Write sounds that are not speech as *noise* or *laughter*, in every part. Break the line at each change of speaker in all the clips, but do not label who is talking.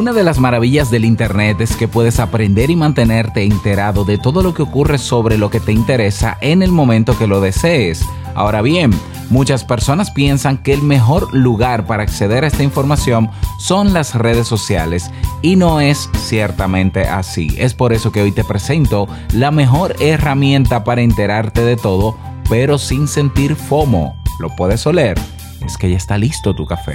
Una de las maravillas del Internet es que puedes aprender y mantenerte enterado de todo lo que ocurre sobre lo que te interesa en el momento que lo desees. Ahora bien, muchas personas piensan que el mejor lugar para acceder a esta información son las redes sociales y no es ciertamente así. Es por eso que hoy te presento la mejor herramienta para enterarte de todo, pero sin sentir FOMO. ¿Lo puedes oler? Es que ya está listo tu café.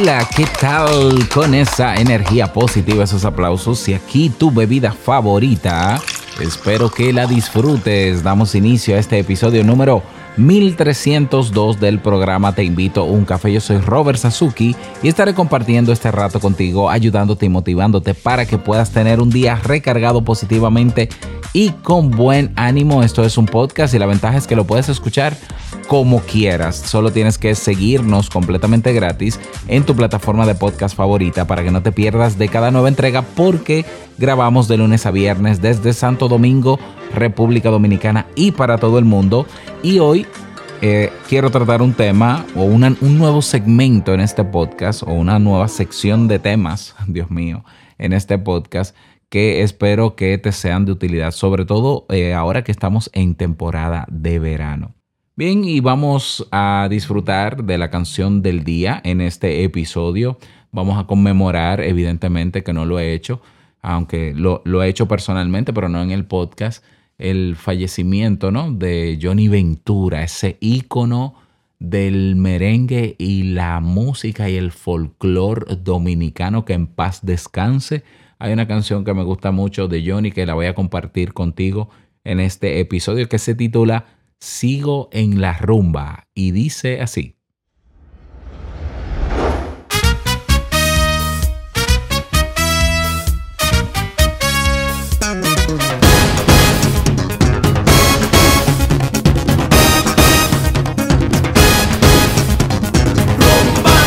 Hola, ¿qué tal con esa energía positiva, esos aplausos? Y aquí tu bebida favorita. Espero que la disfrutes. Damos inicio a este episodio número 1302 del programa Te invito a un café. Yo soy Robert Sasuki y estaré compartiendo este rato contigo, ayudándote y motivándote para que puedas tener un día recargado positivamente y con buen ánimo. Esto es un podcast y la ventaja es que lo puedes escuchar como quieras. Solo tienes que seguirnos completamente gratis en tu plataforma de podcast favorita para que no te pierdas de cada nueva entrega porque grabamos de lunes a viernes desde Santo Domingo, República Dominicana y para todo el mundo. Y hoy eh, quiero tratar un tema o un nuevo segmento en este podcast o una nueva sección de temas, *laughs* Dios mío, en este podcast que espero que te sean de utilidad, sobre todo eh, ahora que estamos en temporada de verano. Bien, y vamos a disfrutar de la canción del día en este episodio. Vamos a conmemorar, evidentemente que no lo he hecho, aunque lo, lo he hecho personalmente, pero no en el podcast, el fallecimiento ¿no? de Johnny Ventura, ese ícono del merengue y la música y el folclore dominicano que en paz descanse. Hay una canción que me gusta mucho de Johnny que la voy a compartir contigo en este episodio que se titula Sigo en la rumba y dice así.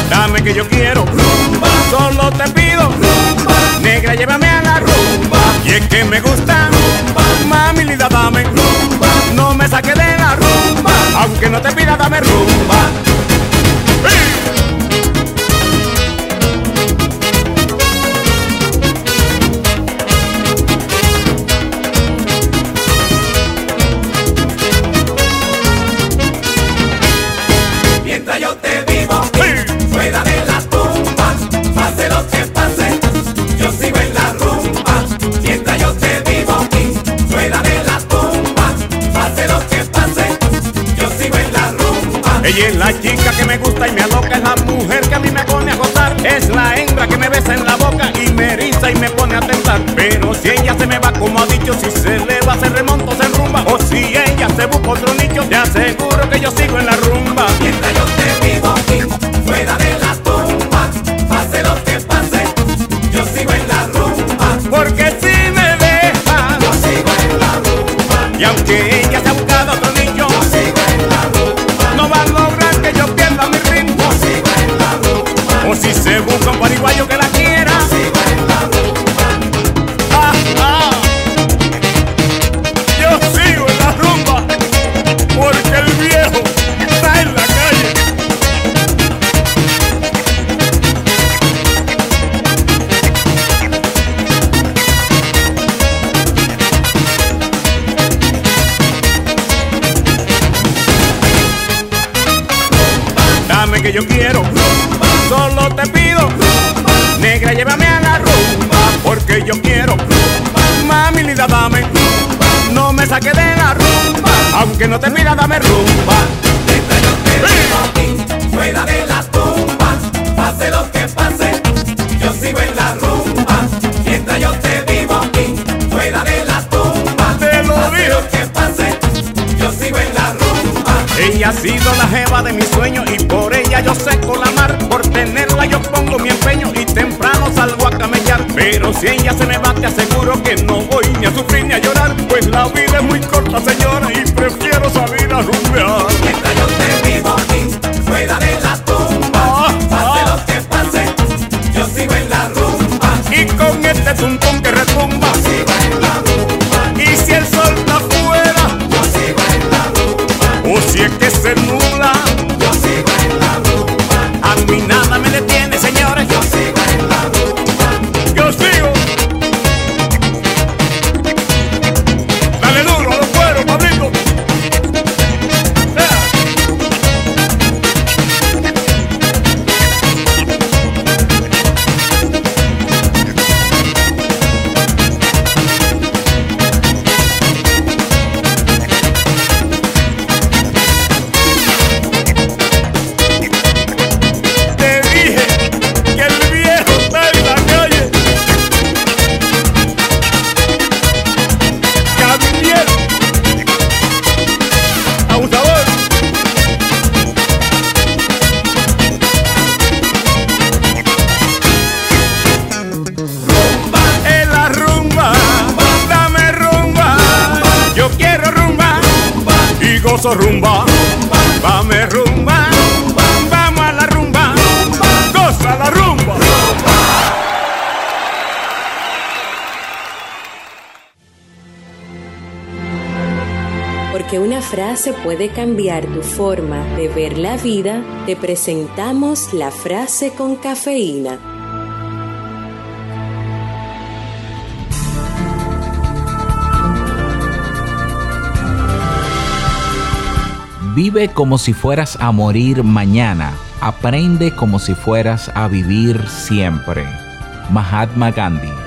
Dame que yo quiero rumba, solo te pido es que me gusta rumba, mami linda dame rumba, no me saque de la rumba, aunque no te pida dame rumba. Ella es la chica que me gusta y me aloca, es la mujer que a mí me pone a gozar, es la hembra que me besa en la boca y me eriza y me pone a tentar. Pero si ella se me va como ha dicho, si se le va se remonta se rumba, o si ella se busca otro nicho, te aseguro que yo sigo en la si ella se me va, te aseguro que no voy ni a sufrir ni a llorar. Pues la vida es muy corta, señora, y prefiero salir a rumbear.
Porque una frase puede cambiar tu forma de ver la vida, te presentamos la frase con cafeína.
Vive como si fueras a morir mañana. Aprende como si fueras a vivir siempre. Mahatma Gandhi.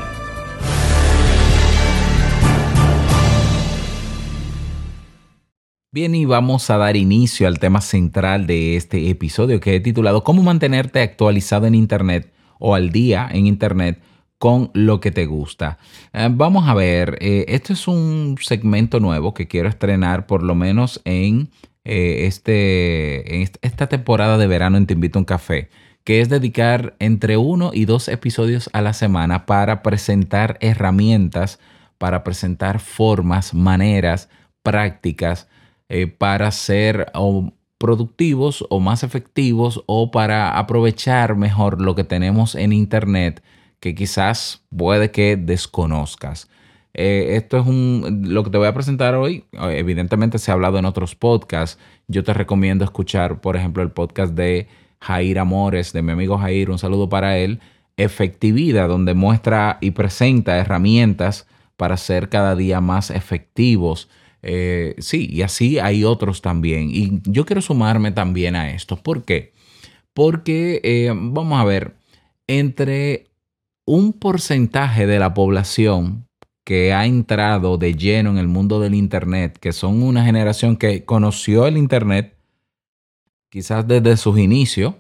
Bien, y vamos a dar inicio al tema central de este episodio que he titulado ¿Cómo mantenerte actualizado en Internet o al día en Internet con lo que te gusta? Eh, vamos a ver, eh, esto es un segmento nuevo que quiero estrenar por lo menos en, eh, este, en est- esta temporada de verano en Te Invito a un Café, que es dedicar entre uno y dos episodios a la semana para presentar herramientas, para presentar formas, maneras, prácticas eh, para ser productivos o más efectivos o para aprovechar mejor lo que tenemos en Internet que quizás puede que desconozcas. Eh, esto es un, lo que te voy a presentar hoy. eh, Evidentemente se ha hablado en otros podcasts. Yo te recomiendo escuchar, por ejemplo, el podcast de Jair Amores, de mi amigo Jair. Un saludo para él. Efectividad, donde muestra y presenta herramientas para ser cada día más efectivos. Eh, sí, y así hay otros también. Y yo quiero sumarme también a esto. ¿Por qué? Porque, eh, vamos a ver, entre un porcentaje de la población que ha entrado de lleno en el mundo del Internet, que son una generación que conoció el Internet quizás desde sus inicios,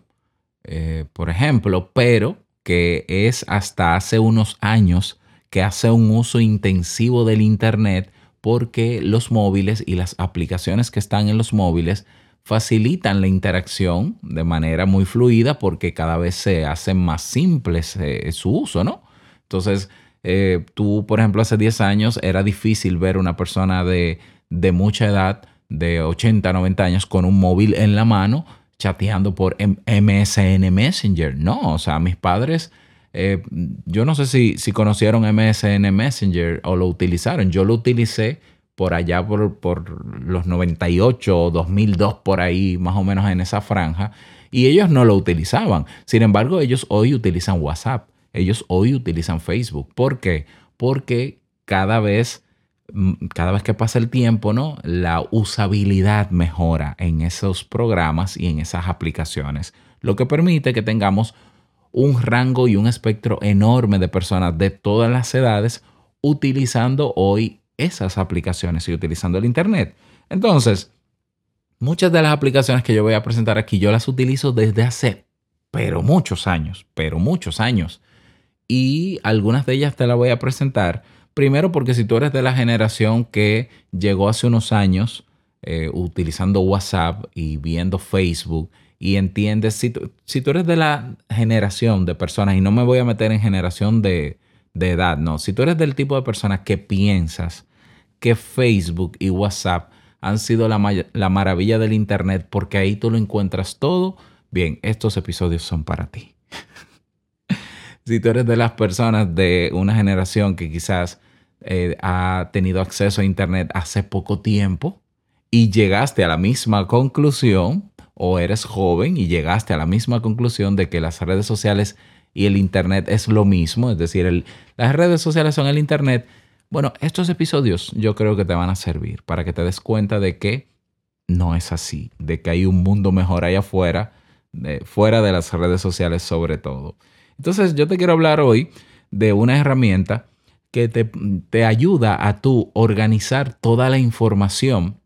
eh, por ejemplo, pero que es hasta hace unos años que hace un uso intensivo del Internet porque los móviles y las aplicaciones que están en los móviles facilitan la interacción de manera muy fluida porque cada vez se hace más simple su uso, ¿no? Entonces, eh, tú, por ejemplo, hace 10 años era difícil ver una persona de, de mucha edad, de 80, 90 años, con un móvil en la mano, chateando por MSN Messenger. No, o sea, mis padres, eh, yo no sé si, si conocieron MSN Messenger o lo utilizaron. Yo lo utilicé por allá por, por los 98 o 2002, por ahí, más o menos en esa franja, y ellos no lo utilizaban. Sin embargo, ellos hoy utilizan WhatsApp, ellos hoy utilizan Facebook. ¿Por qué? Porque cada vez, mm, cada vez que pasa el tiempo, ¿no? La usabilidad mejora en esos programas y en esas aplicaciones, lo que permite que tengamos un rango y un espectro enorme de personas de todas las edades utilizando hoy esas aplicaciones y utilizando el Internet. Entonces, muchas de las aplicaciones que yo voy a presentar aquí, yo las utilizo desde hace, pero muchos años, pero muchos años. Y algunas de ellas te las voy a presentar. Primero porque si tú eres de la generación que llegó hace unos años eh, utilizando WhatsApp y viendo Facebook y entiendes, si tú, si tú eres de la generación de personas, y no me voy a meter en generación de, de edad, no, si tú eres del tipo de personas que piensas que Facebook y WhatsApp han sido la, la maravilla del Internet porque ahí tú lo encuentras todo, bien, estos episodios son para ti. *laughs* si tú eres de las personas de una generación que quizás eh, ha tenido acceso a Internet hace poco tiempo y llegaste a la misma conclusión, o eres joven y llegaste a la misma conclusión de que las redes sociales y el Internet es lo mismo, es decir, las redes sociales son el Internet, bueno, estos episodios yo creo que te van a servir para que te des cuenta de que no es así, de que hay un mundo mejor allá afuera, fuera de las redes sociales sobre todo. Entonces yo te quiero hablar hoy de una herramienta que te, te ayuda a tú organizar toda la información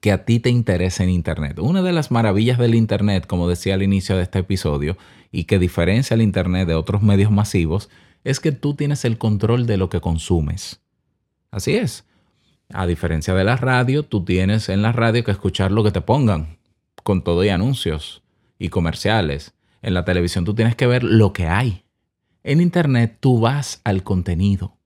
que a ti te interesa en Internet. Una de las maravillas del Internet, como decía al inicio de este episodio, y que diferencia el Internet de otros medios masivos, es que tú tienes el control de lo que consumes. Así es. A diferencia de la radio, tú tienes en la radio que escuchar lo que te pongan, con todo y anuncios y comerciales. En la televisión tú tienes que ver lo que hay. En Internet tú vas al contenido.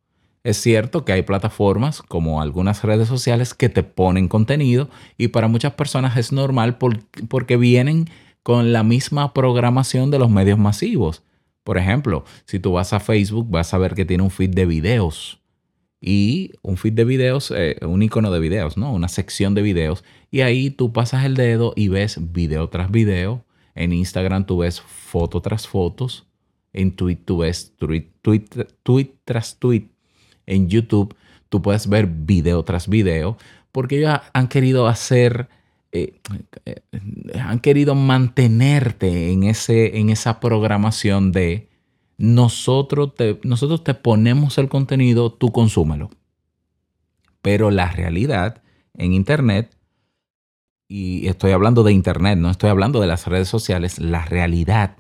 Es cierto que hay plataformas como algunas redes sociales que te ponen contenido y para muchas personas es normal por- porque vienen con la misma programación de los medios masivos. Por ejemplo, si tú vas a Facebook vas a ver que tiene un feed de videos y un feed de videos, eh, un icono de videos, ¿no? Una sección de videos y ahí tú pasas el dedo y ves video tras video. En Instagram tú ves foto tras fotos. En Tweet tú ves tweet tras tweet en YouTube tú puedes ver video tras video, porque ellos han querido hacer, eh, eh, han querido mantenerte en, ese, en esa programación de nosotros nosotros te ponemos el contenido, tú consúmelo. Pero la realidad en Internet, y estoy hablando de Internet, no estoy hablando de las redes sociales, la realidad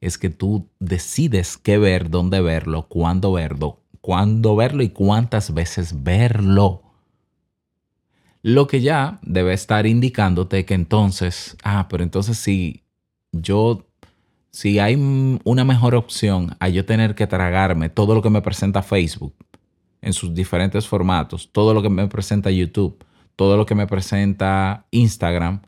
es que tú decides qué ver, dónde verlo, cuándo verlo, cuándo verlo y cuántas veces verlo. Lo que ya debe estar indicándote que entonces, ah, pero entonces si yo, si hay una mejor opción a yo tener que tragarme todo lo que me presenta Facebook en sus diferentes formatos, todo lo que me presenta YouTube, todo lo que me presenta Instagram,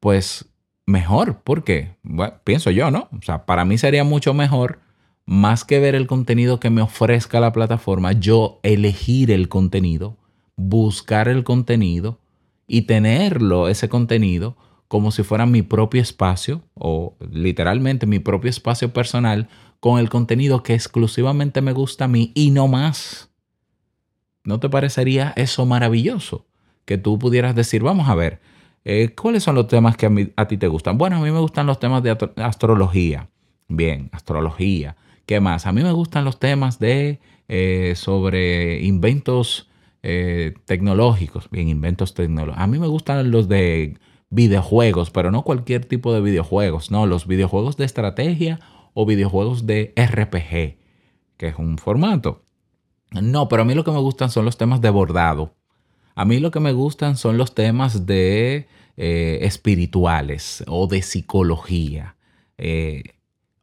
pues mejor. ¿Por qué? Pienso yo, ¿no? O sea, para mí sería mucho mejor, más que ver el contenido que me ofrezca la plataforma, yo elegir el contenido, buscar el contenido y tenerlo, ese contenido, como si fuera mi propio espacio o literalmente mi propio espacio personal con el contenido que exclusivamente me gusta a mí y no más. ¿No te parecería eso maravilloso? Que tú pudieras decir, vamos a ver, eh, ¿cuáles son los temas que a, mí- a ti te gustan? Bueno, a mí me gustan los temas de astrología. Bien, astrología. ¿Qué más? A mí me gustan los temas de eh, sobre inventos eh, tecnológicos. Bien, inventos tecnológicos. A mí me gustan los de videojuegos, pero no cualquier tipo de videojuegos. No, los videojuegos de estrategia o videojuegos de RPG, que es un formato. No, pero a mí lo que me gustan son los temas de bordado. A mí lo que me gustan son los temas de eh, espirituales o de psicología.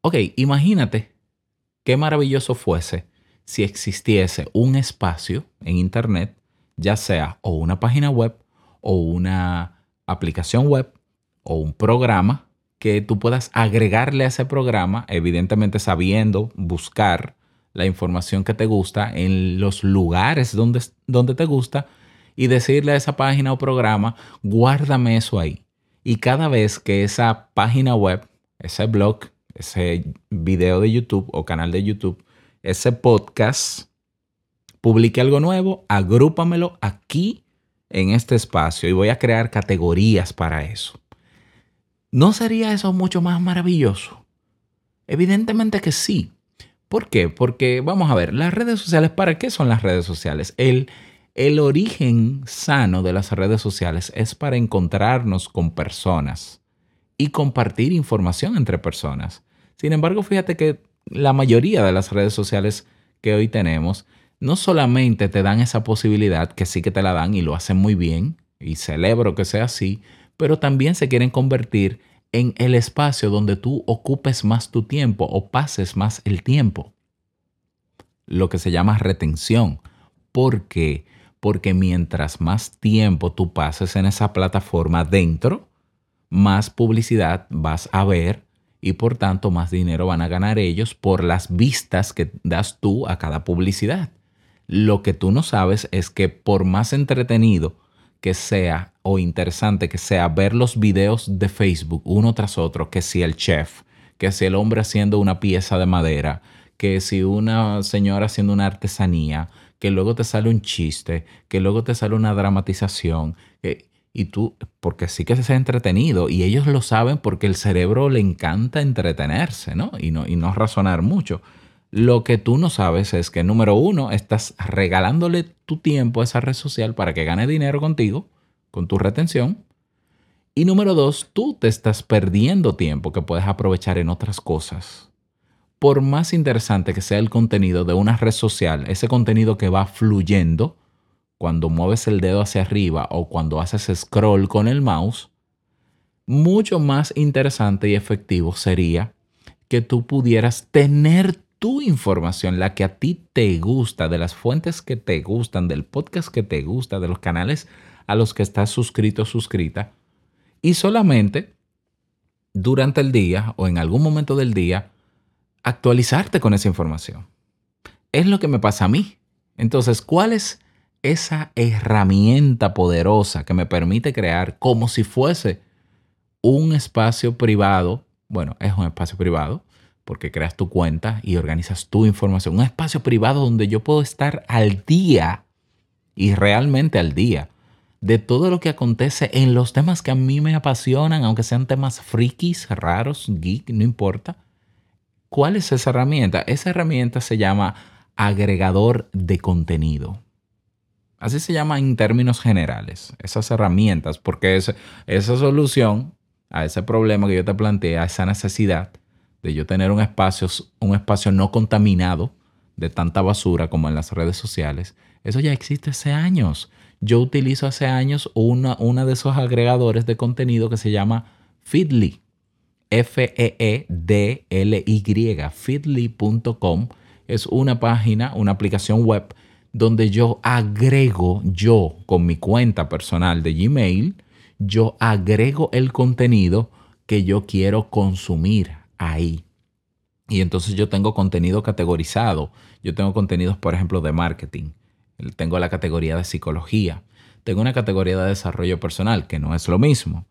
Ok, imagínate qué maravilloso fuese si existiese un espacio en Internet, ya sea o una página web o una aplicación web o un programa que tú puedas agregarle a ese programa, evidentemente sabiendo buscar la información que te gusta en los lugares donde, donde te gusta y decirle a esa página o programa, guárdame eso ahí. Y cada vez que esa página web, ese blog, ese video de YouTube o canal de YouTube, ese podcast, publique algo nuevo, agrúpamelo aquí en este espacio y voy a crear categorías para eso. ¿No sería eso mucho más maravilloso? Evidentemente que sí. ¿Por qué? Porque vamos a ver, las redes sociales, ¿para qué son las redes sociales? El, el origen sano de las redes sociales es para encontrarnos con personas y compartir información entre personas. Sin embargo, fíjate que la mayoría de las redes sociales que hoy tenemos no solamente te dan esa posibilidad, que sí que te la dan y lo hacen muy bien, y celebro que sea así, pero también se quieren convertir en el espacio donde tú ocupes más tu tiempo o pases más el tiempo. Lo que se llama retención. ¿Por qué? Porque mientras más tiempo tú pases en esa plataforma dentro, más publicidad vas a ver y por tanto más dinero van a ganar ellos por las vistas que das tú a cada publicidad. Lo que tú no sabes es que por más entretenido que sea o interesante que sea ver los videos de Facebook uno tras otro, que si el chef, que si el hombre haciendo una pieza de madera, que si una señora haciendo una artesanía, que luego te sale un chiste, que luego te sale una dramatización, que- y tú, porque sí que es entretenido, y ellos lo saben porque el cerebro le encanta entretenerse, ¿no? Y no, y no razonar mucho. Lo que tú no sabes es que, número uno, estás regalándole tu tiempo a esa red social para que gane dinero contigo, con tu retención. Y número dos, tú te estás perdiendo tiempo que puedes aprovechar en otras cosas. Por más interesante que sea el contenido de una red social, ese contenido que va fluyendo cuando mueves el dedo hacia arriba o cuando haces scroll con el mouse, mucho más interesante y efectivo sería que tú pudieras tener tu información, la que a ti te gusta, de las fuentes que te gustan, del podcast que te gusta, de los canales a los que estás suscrito o suscrita, y solamente durante el día o en algún momento del día actualizarte con esa información. Es lo que me pasa a mí. Entonces, ¿cuál es esa herramienta poderosa que me permite crear como si fuese un espacio privado? Bueno, es un espacio privado porque creas tu cuenta y organizas tu información. Un espacio privado donde yo puedo estar al día y realmente al día de todo lo que acontece en los temas que a mí me apasionan, aunque sean temas frikis, raros, geek, no importa. ¿Cuál es esa herramienta? Esa herramienta se llama agregador de contenido. Así se llama en términos generales, esas herramientas, porque es, esa solución a ese problema que yo te planteé, a esa necesidad de yo tener un espacio, un espacio no contaminado de tanta basura como en las redes sociales, eso ya existe hace años. Yo utilizo hace años una, una de esos agregadores de contenido que se llama Feedly. E F-E-E-D-L-Y, feedly.com. Es una página, una aplicación web donde yo agrego, yo con mi cuenta personal de Gmail, yo agrego el contenido que yo quiero consumir ahí. Y entonces yo tengo contenido categorizado. Yo tengo contenidos, por ejemplo, de marketing. Tengo la categoría de psicología. Tengo una categoría de desarrollo personal, que no es lo mismo.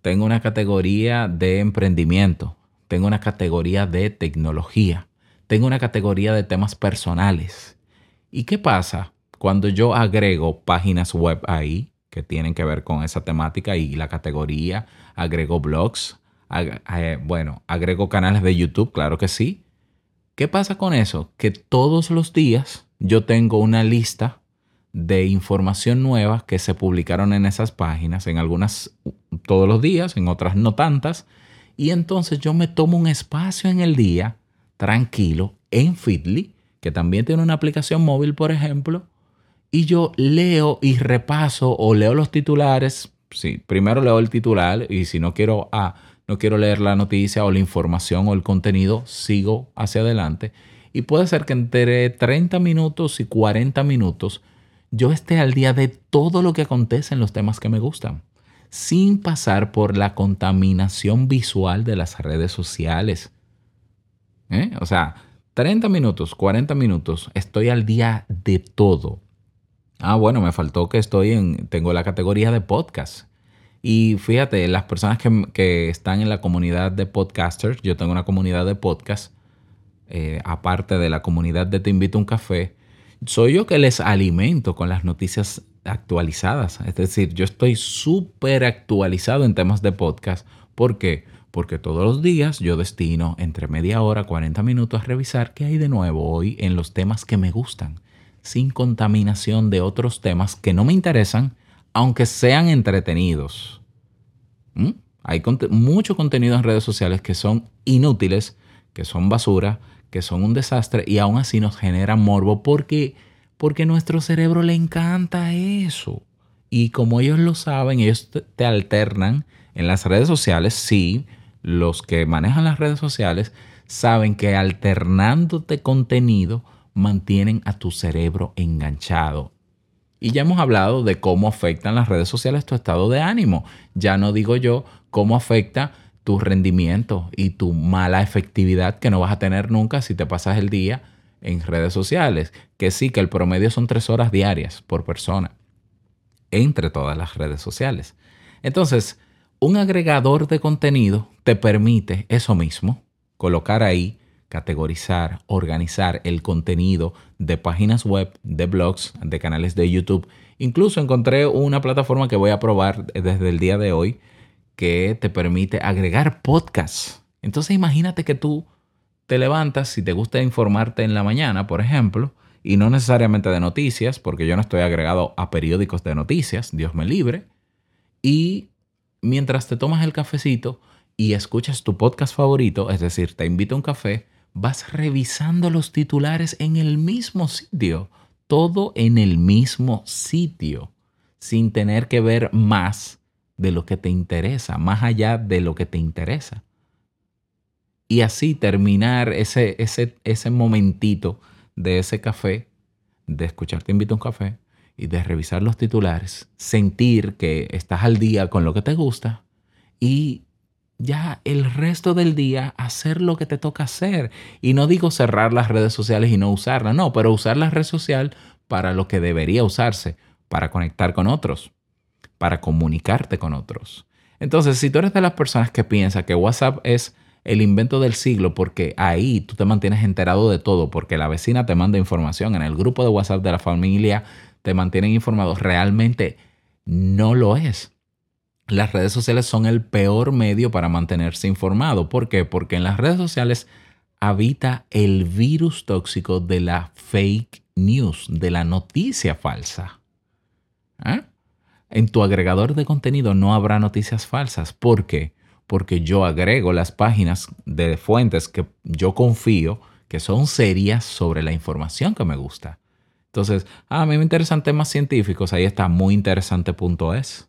Tengo una categoría de emprendimiento. Tengo una categoría de tecnología. Tengo una categoría de temas personales. ¿Y qué pasa cuando yo agrego páginas web ahí que tienen que ver con esa temática y la categoría? Agrego blogs. eh, bueno, agrego canales de YouTube, claro que sí. ¿Qué pasa con eso? Que todos los días yo tengo una lista de información nueva que se publicaron en esas páginas, en algunas todos los días, en otras no tantas, y entonces yo me tomo un espacio en el día, tranquilo, en Feedly, que también tiene una aplicación móvil, por ejemplo, y yo leo y repaso o leo los titulares. Sí, primero leo el titular y si no quiero, ah, no quiero leer la noticia o la información o el contenido, sigo hacia adelante. Y puede ser que entre 30 minutos y 40 minutos yo esté al día de todo lo que acontece en los temas que me gustan, sin pasar por la contaminación visual de las redes sociales. ¿Eh? O sea, 30 minutos, 40 minutos, estoy al día de todo. Ah, bueno, me faltó que estoy en, tengo la categoría de podcast. Y fíjate, las personas que, que están en la comunidad de podcasters, yo tengo una comunidad de podcast, eh, aparte de la comunidad de Te invito a un café, soy yo que les alimento con las noticias actualizadas. Es decir, yo estoy súper actualizado en temas de podcast. ¿Por qué? Porque todos los días yo destino entre media hora, 40 minutos a revisar qué hay de nuevo hoy en los temas que me gustan. sin contaminación de otros temas que no me interesan, aunque sean entretenidos. ¿Mm? Hay mucho contenido en redes sociales que son inútiles, que son basura, que son un desastre y aún así nos generan morbo porque, porque nuestro cerebro le encanta eso. Y como ellos lo saben, ellos te alternan en las redes sociales. Sí, los que manejan las redes sociales saben que alternándote contenido mantienen a tu cerebro enganchado. Y ya hemos hablado de cómo afectan las redes sociales tu estado de ánimo. Ya no digo yo cómo afecta tu rendimiento y tu mala efectividad que no vas a tener nunca si te pasas el día en redes sociales. Que sí, que el promedio son tres horas diarias por persona entre todas las redes sociales. Entonces, un agregador de contenido te permite eso mismo, colocar ahí, categorizar, organizar el contenido de páginas web, de blogs, de canales de YouTube. Incluso encontré una plataforma que voy a probar desde el día de hoy que te permite agregar podcasts. Entonces imagínate que tú te levantas, si te gusta informarte en la mañana, por ejemplo, y no necesariamente de noticias, porque yo no estoy agregado a periódicos de noticias, Dios me libre, y mientras te tomas el cafecito y escuchas tu podcast favorito, es decir, te invito a un café, vas revisando los titulares en el mismo sitio, todo en el mismo sitio, sin tener que ver más de lo que te interesa, más allá de lo que te interesa. Y así terminar ese, ese, ese momentito de ese café, de escuchar Te invito a un café y de revisar los titulares, sentir que estás al día con lo que te gusta y ya el resto del día hacer lo que te toca hacer. Y no digo cerrar las redes sociales y no usarlas, no, pero usar la red social para lo que debería usarse, para conectar con otros, para comunicarte con otros. Entonces, si tú eres de las personas que piensa que WhatsApp es el invento del siglo porque ahí tú te mantienes enterado de todo, porque la vecina te manda información, en el grupo de WhatsApp de la familia te mantienen informado, realmente no lo es. Las redes sociales son el peor medio para mantenerse informado. ¿Por qué? Porque en las redes sociales habita el virus tóxico de la fake news, de la noticia falsa. ¿Eh? En tu agregador de contenido no habrá noticias falsas. ¿Por qué? Porque yo agrego las páginas de fuentes que yo confío que son serias sobre la información que me gusta. Entonces, ah, a mí me interesan temas científicos, ahí está muy interesante.es.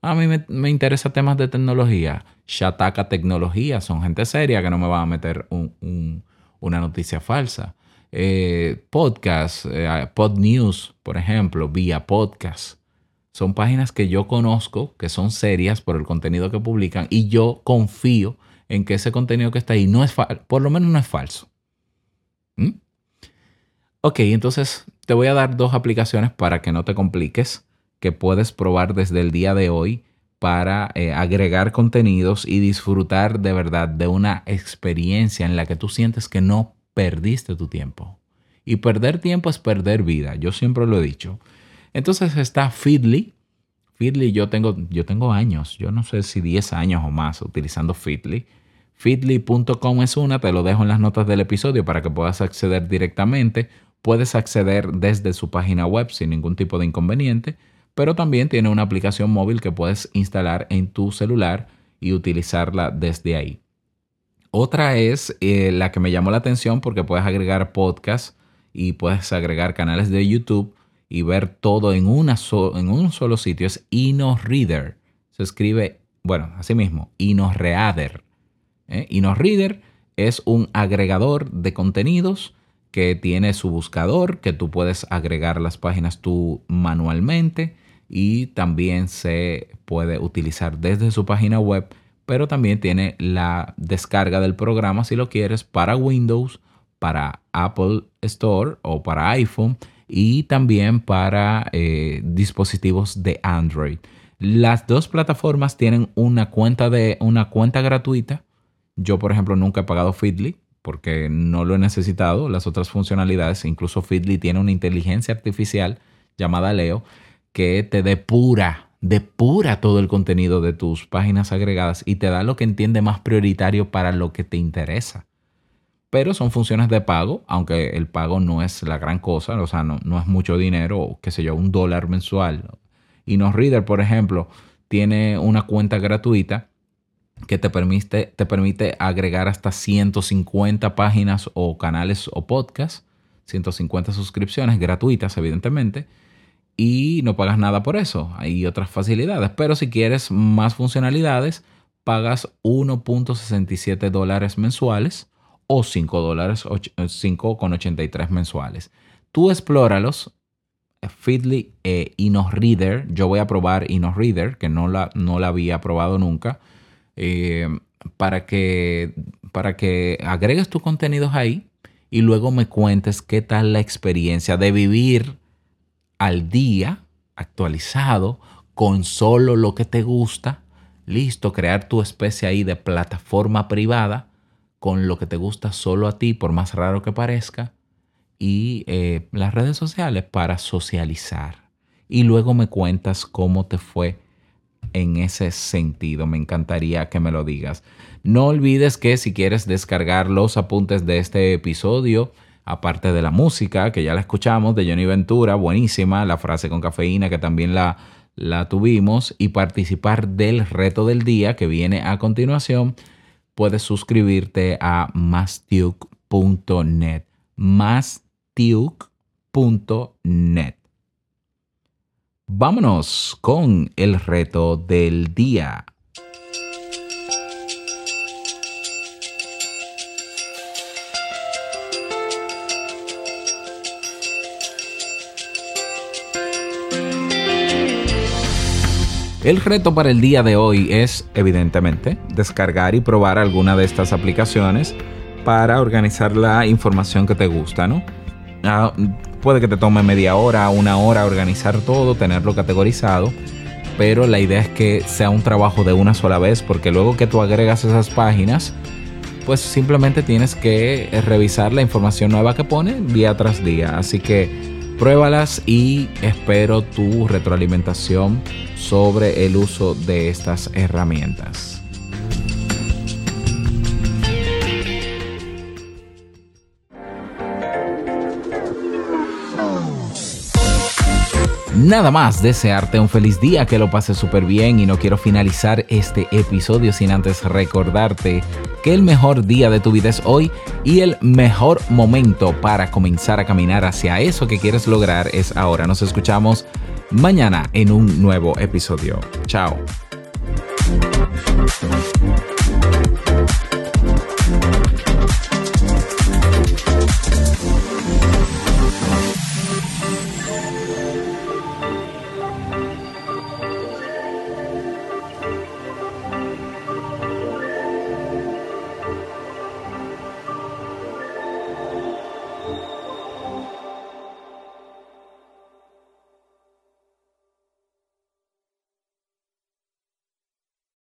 A mí me, me interesa temas de tecnología. Shataka Tecnología, son gente seria que no me va a meter un- un- una noticia falsa. Eh, podcast, eh, Pod News, por ejemplo, vía podcast. Son páginas que yo conozco, que son serias por el contenido que publican y yo confío en que ese contenido que está ahí no es por lo menos no es falso. ¿Mm? Ok, entonces te voy a dar dos aplicaciones para que no te compliques, que puedes probar desde el día de hoy para eh, agregar contenidos y disfrutar de verdad de una experiencia en la que tú sientes que no perdiste tu tiempo. Y perder tiempo es perder vida, yo siempre lo he dicho. Entonces está Feedly. Feedly yo tengo, yo tengo años, yo no sé si 10 años o más utilizando Feedly. Feedly.com es una, te lo dejo en las notas del episodio para que puedas acceder directamente. Puedes acceder desde su página web sin ningún tipo de inconveniente, pero también tiene una aplicación móvil que puedes instalar en tu celular y utilizarla desde ahí. Otra es eh, la que me llamó la atención porque puedes agregar podcasts y puedes agregar canales de YouTube y ver todo en, una en un solo sitio. Es InnoReader. Se escribe, bueno, así mismo, InnoReader. ¿eh? InnoReader es un agregador de contenidos que tiene su buscador, que tú puedes agregar las páginas tú manualmente y también se puede utilizar desde su página web, pero también tiene la descarga del programa si lo quieres para Windows, para Apple Store o para iPhone y también para eh, dispositivos de Android. Las dos plataformas tienen una cuenta de una cuenta gratuita. Yo, por ejemplo, nunca he pagado Feedly porque no lo he necesitado. Las otras funcionalidades, incluso Feedly tiene una inteligencia artificial llamada Leo que te depura, depura todo el contenido de tus páginas agregadas y te da lo que entiende más prioritario para lo que te interesa. pero son funciones de pago, aunque el pago no es la gran cosa, o sea, no, no es mucho dinero, qué sé yo, un dólar mensual. Y Reader, por ejemplo, tiene una cuenta gratuita que te permite, te permite agregar hasta 150 páginas o canales o podcasts, 150 suscripciones gratuitas, evidentemente, y no pagas nada por eso. Hay otras facilidades, pero si quieres más funcionalidades, pagas 1.67 dólares mensuales o 5 dólares 5,83 mensuales. Tú explóralos, Feedly e InnoReader. Yo voy a probar InnoReader, que no la, no la había probado nunca, eh, para, que, para que agregues tus contenidos ahí y luego me cuentes qué tal la experiencia de vivir al día, actualizado, con solo lo que te gusta. Listo, crear tu especie ahí de plataforma privada con lo que te gusta solo a ti, por más raro que parezca y eh, las redes sociales para socializar. Y luego me cuentas cómo te fue en ese sentido. Me encantaría que me lo digas. No olvides que si quieres descargar los apuntes de este episodio, aparte de la música, que ya la escuchamos, de Johnny Ventura, buenísima, la frase con cafeína, que también la, la tuvimos, y participar del reto del día que viene a continuación, puedes suscribirte a mastiuk.net. Más tiuk.net. Vámonos con el reto del día. El reto para el día de hoy es, evidentemente, descargar y probar alguna de estas aplicaciones para organizar la información que te gusta, ¿no? Ah, puede que te tome media hora, una hora organizar todo, tenerlo categorizado, pero la idea es que sea un trabajo de una sola vez, porque luego que tú agregas esas páginas, pues simplemente tienes que revisar la información nueva que pone día tras día. Así que pruébalas y espero tu retroalimentación sobre el uso de estas herramientas. Nada más desearte un feliz día, que lo pases súper bien y no quiero finalizar este episodio sin antes recordarte que el mejor día de tu vida es hoy y el mejor momento para comenzar a caminar hacia eso que quieres lograr es ahora. Nos escuchamos mañana en un nuevo episodio. Chao.